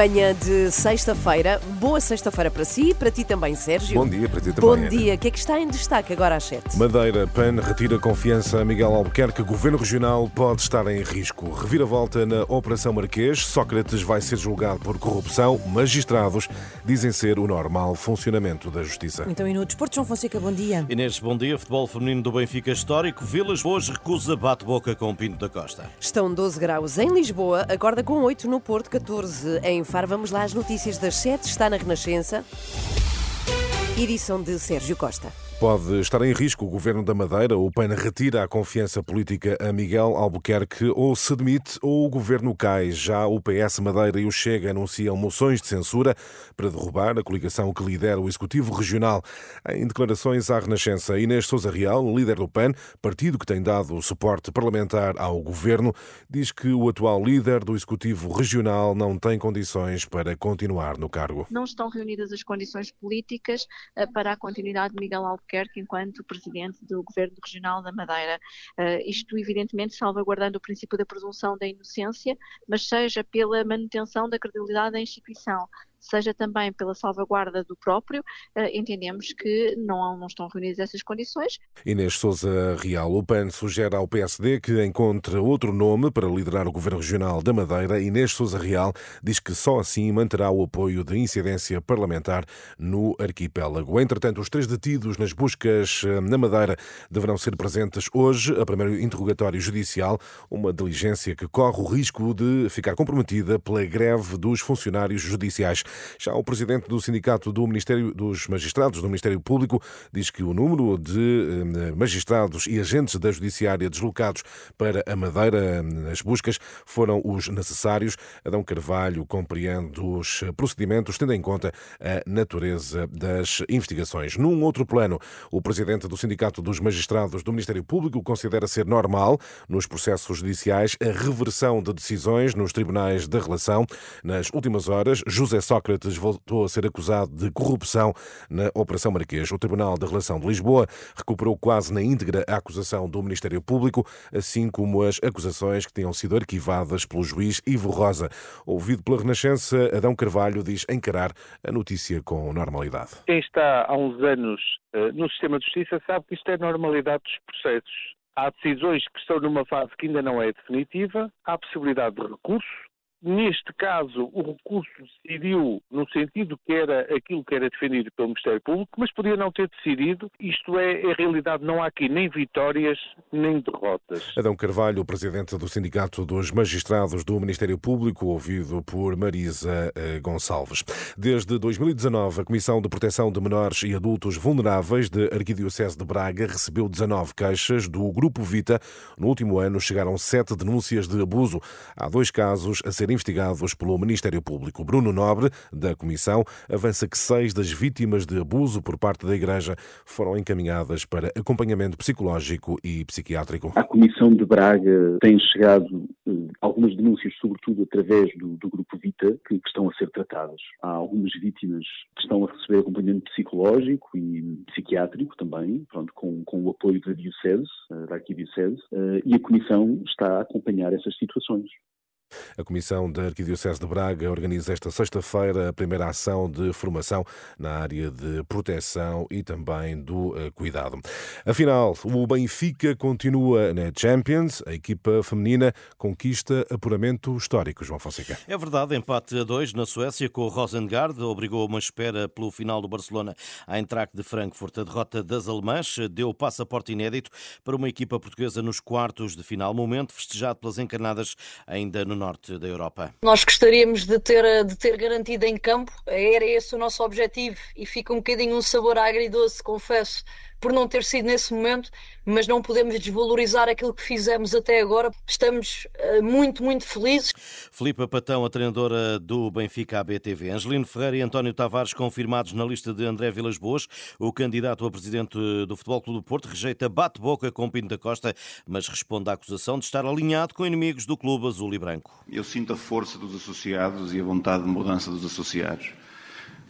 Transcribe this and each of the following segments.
Manhã de sexta-feira. Boa sexta-feira para si e para ti também, Sérgio. Bom dia para ti também. Bom Ana. dia. O que é que está em destaque agora às sete? Madeira, PAN retira confiança a Miguel Albuquerque. Governo Regional pode estar em risco. Reviravolta na Operação Marquês. Sócrates vai ser julgado por corrupção. Magistrados dizem ser o normal funcionamento da Justiça. Então, e no Desporto, João Fonseca, bom dia. Inês, bom dia. Futebol feminino do Benfica histórico. Vilas Boas recusa bate-boca com Pinto da Costa. Estão 12 graus em Lisboa, acorda com 8 no Porto, 14 em Faro. Vamos lá às notícias das 7. Está na Renascença. Edição de Sérgio Costa. Pode estar em risco o governo da Madeira. O PAN retira a confiança política a Miguel Albuquerque ou se demite ou o governo cai. Já o PS Madeira e o Chega anunciam moções de censura para derrubar a coligação que lidera o Executivo Regional. Em declarações à Renascença, Inês Souza Real, líder do PAN, partido que tem dado suporte parlamentar ao governo, diz que o atual líder do Executivo Regional não tem condições para continuar no cargo. Não estão reunidas as condições políticas eh, para a continuidade de Miguel Albuquerque enquanto presidente do Governo Regional da Madeira. Uh, isto, evidentemente, salvaguardando o princípio da presunção da inocência, mas seja pela manutenção da credibilidade da instituição seja também pela salvaguarda do próprio, eh, entendemos que não, não estão reunidas essas condições. Inês Souza Real, o PAN sugere ao PSD que encontre outro nome para liderar o Governo Regional da Madeira. Inês Souza Real diz que só assim manterá o apoio de incidência parlamentar no arquipélago. Entretanto, os três detidos nas buscas eh, na Madeira deverão ser presentes hoje a primeiro interrogatório judicial, uma diligência que corre o risco de ficar comprometida pela greve dos funcionários judiciais. Já o presidente do Sindicato do Ministério dos Magistrados do Ministério Público diz que o número de eh, magistrados e agentes da Judiciária deslocados para a Madeira nas buscas foram os necessários. Adão Carvalho compreende os procedimentos, tendo em conta a natureza das investigações. Num outro plano, o presidente do Sindicato dos Magistrados do Ministério Público considera ser normal, nos processos judiciais, a reversão de decisões nos tribunais da relação. Nas últimas horas, José Sócrates voltou a ser acusado de corrupção na Operação Marquês. O Tribunal da Relação de Lisboa recuperou quase na íntegra a acusação do Ministério Público, assim como as acusações que tinham sido arquivadas pelo juiz Ivo Rosa. Ouvido pela Renascença, Adão Carvalho diz encarar a notícia com normalidade. Quem está há uns anos uh, no sistema de justiça sabe que isto é normalidade dos processos. Há decisões que estão numa fase que ainda não é definitiva, há possibilidade de recurso, Neste caso, o recurso decidiu no sentido que era aquilo que era defendido pelo Ministério Público, mas podia não ter decidido. Isto é, em realidade, não há aqui nem vitórias nem derrotas. Adão Carvalho, presidente do Sindicato dos Magistrados do Ministério Público, ouvido por Marisa eh, Gonçalves. Desde 2019, a Comissão de Proteção de Menores e Adultos Vulneráveis de Arquidiocese de Braga recebeu 19 queixas do Grupo Vita. No último ano, chegaram sete denúncias de abuso. Há dois casos a serem investigados pelo Ministério Público. Bruno Nobre, da Comissão, avança que seis das vítimas de abuso por parte da Igreja foram encaminhadas para acompanhamento psicológico e psiquiátrico. A Comissão de Braga tem chegado eh, algumas denúncias, sobretudo através do, do Grupo Vita, que, que, estão a ser tratadas. Há algumas vítimas que estão a receber acompanhamento psicológico e psiquiátrico também, pronto, com, com o apoio da Diocese, eh, da Arquidiocese, eh, e a Comissão está a acompanhar essas situações. A Comissão da Arquidiocese de Braga organiza esta sexta-feira a primeira ação de formação na área de proteção e também do uh, cuidado. Afinal, o Benfica continua na Champions. A equipa feminina conquista apuramento histórico, João Fonseca. É verdade, empate a dois na Suécia com o Rosengard obrigou uma espera pelo final do Barcelona à Eintracht de Frankfurt. A derrota das alemãs deu passaporte inédito para uma equipa portuguesa nos quartos de final, momento festejado pelas encarnadas ainda no norte da Europa. Nós gostaríamos de ter, de ter garantido em campo, era esse o nosso objetivo e fica um bocadinho um sabor agridoce, confesso, por não ter sido nesse momento, mas não podemos desvalorizar aquilo que fizemos até agora. Estamos uh, muito, muito felizes. Filipe Patão, a treinadora do Benfica ABTV. Angelino Ferreira e António Tavares confirmados na lista de André Vilas Boas. O candidato a presidente do Futebol Clube do Porto rejeita bate-boca com Pinto da Costa, mas responde à acusação de estar alinhado com inimigos do clube azul e branco. Eu sinto a força dos associados e a vontade de mudança dos associados.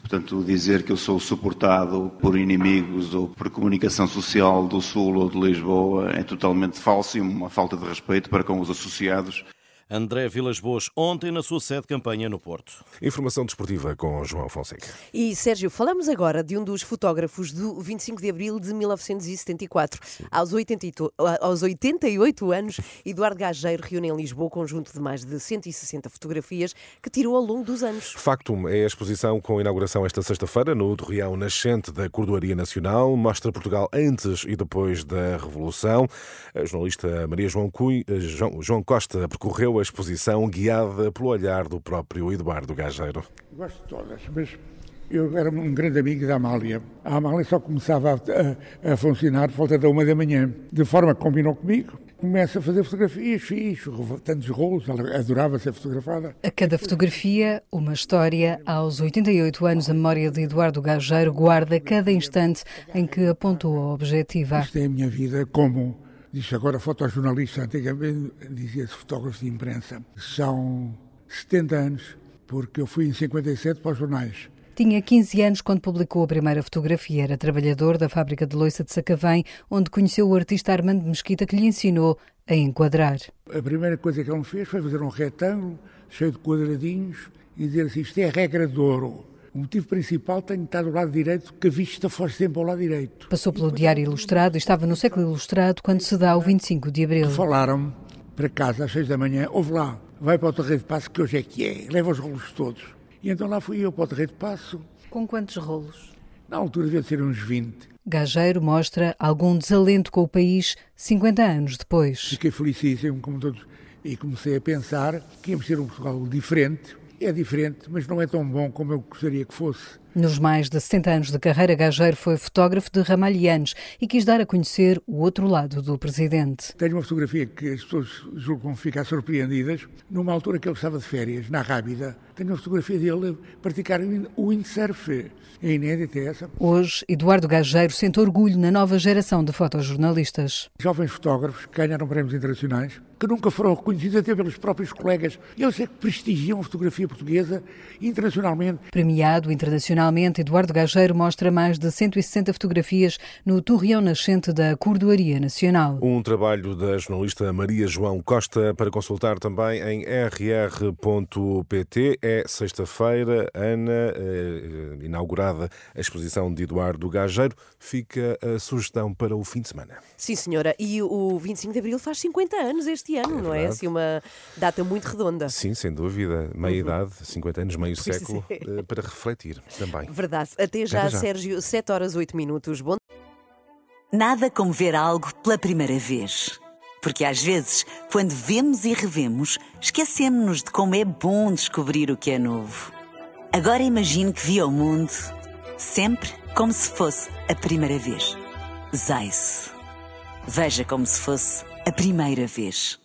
Portanto, dizer que eu sou suportado por inimigos ou por comunicação social do Sul ou de Lisboa é totalmente falso e uma falta de respeito para com os associados André Vilas Boas, ontem na sua sede de campanha no Porto. Informação desportiva com João Fonseca. E Sérgio, falamos agora de um dos fotógrafos do 25 de abril de 1974. Aos, 88, aos 88 anos, Eduardo Gageiro reúne em Lisboa um conjunto de mais de 160 fotografias que tirou ao longo dos anos. Factum é a exposição com inauguração esta sexta-feira no Torreão Nascente da Cordoaria Nacional. Mostra Portugal antes e depois da Revolução. A jornalista Maria João, Cui, eh, João, João Costa percorreu a exposição guiada pelo olhar do próprio Eduardo Gageiro. Gosto de todas, mas eu era um grande amigo da Amália. A Amália só começava a, a, funcionar por volta da uma da manhã, de forma que combinou comigo. Começa a fazer fotografias, fiz tantos rolos, ela adorava ser fotografada. A cada fotografia, uma história. Aos 88 anos, a memória de Eduardo Gageiro guarda cada instante em que apontou a objetiva. Isto é a minha vida como Diz agora fotojornalista, antigamente dizia-se fotógrafo de imprensa. São 70 anos, porque eu fui em 57 para os jornais. Tinha 15 anos quando publicou a primeira fotografia. Era trabalhador da fábrica de loiça de Sacavém, onde conheceu o artista Armando Mesquita, que lhe ensinou a enquadrar. A primeira coisa que ele me fez foi fazer um retângulo cheio de quadradinhos e dizer assim: isto é regra de ouro. O motivo principal tem de estar do lado direito, que a vista fosse sempre ao lado direito. Passou pelo Diário Ilustrado e estava no século Ilustrado quando se dá o 25 de Abril. Falaram para casa às seis da manhã, ouve lá, vai para o Terreiro de Passo, que hoje é que é, leva os rolos todos. E então lá fui eu para o Terreiro de Passo. Com quantos rolos? Na altura devia ser uns 20. Gageiro mostra algum desalento com o país 50 anos depois. Fiquei felicíssimo, como todos, e comecei a pensar que íamos ser um Portugal diferente, é diferente, mas não é tão bom como eu gostaria que fosse. Nos mais de 60 anos de carreira, Gageiro foi fotógrafo de ramalhianos e quis dar a conhecer o outro lado do presidente. Tenho uma fotografia que as pessoas julgam ficar surpreendidas, numa altura que ele estava de férias, na Rábida. Tenho uma fotografia dele a praticar o windsurf. É inédita essa. Hoje, Eduardo Gageiro sente orgulho na nova geração de fotojornalistas. Jovens fotógrafos que ganharam prémios internacionais, que nunca foram reconhecidos até pelos próprios colegas. Eles é que prestigiam a fotografia portuguesa internacionalmente. Premiado internacionalmente, Eduardo Gageiro mostra mais de 160 fotografias no Torreão Nascente da Cordoaria Nacional. Um trabalho da jornalista Maria João Costa para consultar também em rr.pt. É sexta-feira, Ana, eh, inaugurada a exposição de Eduardo Gageiro. Fica a sugestão para o fim de semana. Sim, senhora. E o 25 de Abril faz 50 anos este ano, é não é? Assim, uma data muito redonda. Sim, sem dúvida. Meia uhum. idade, 50 anos, meio pois século, é. para refletir também. Verdade. Até já, Até já, Sérgio. 7 horas 8 minutos. Bom... Nada como ver algo pela primeira vez. Porque às vezes, quando vemos e revemos, esquecemos-nos de como é bom descobrir o que é novo. Agora imagine que viu o mundo sempre como se fosse a primeira vez. Zais. Veja como se fosse a primeira vez.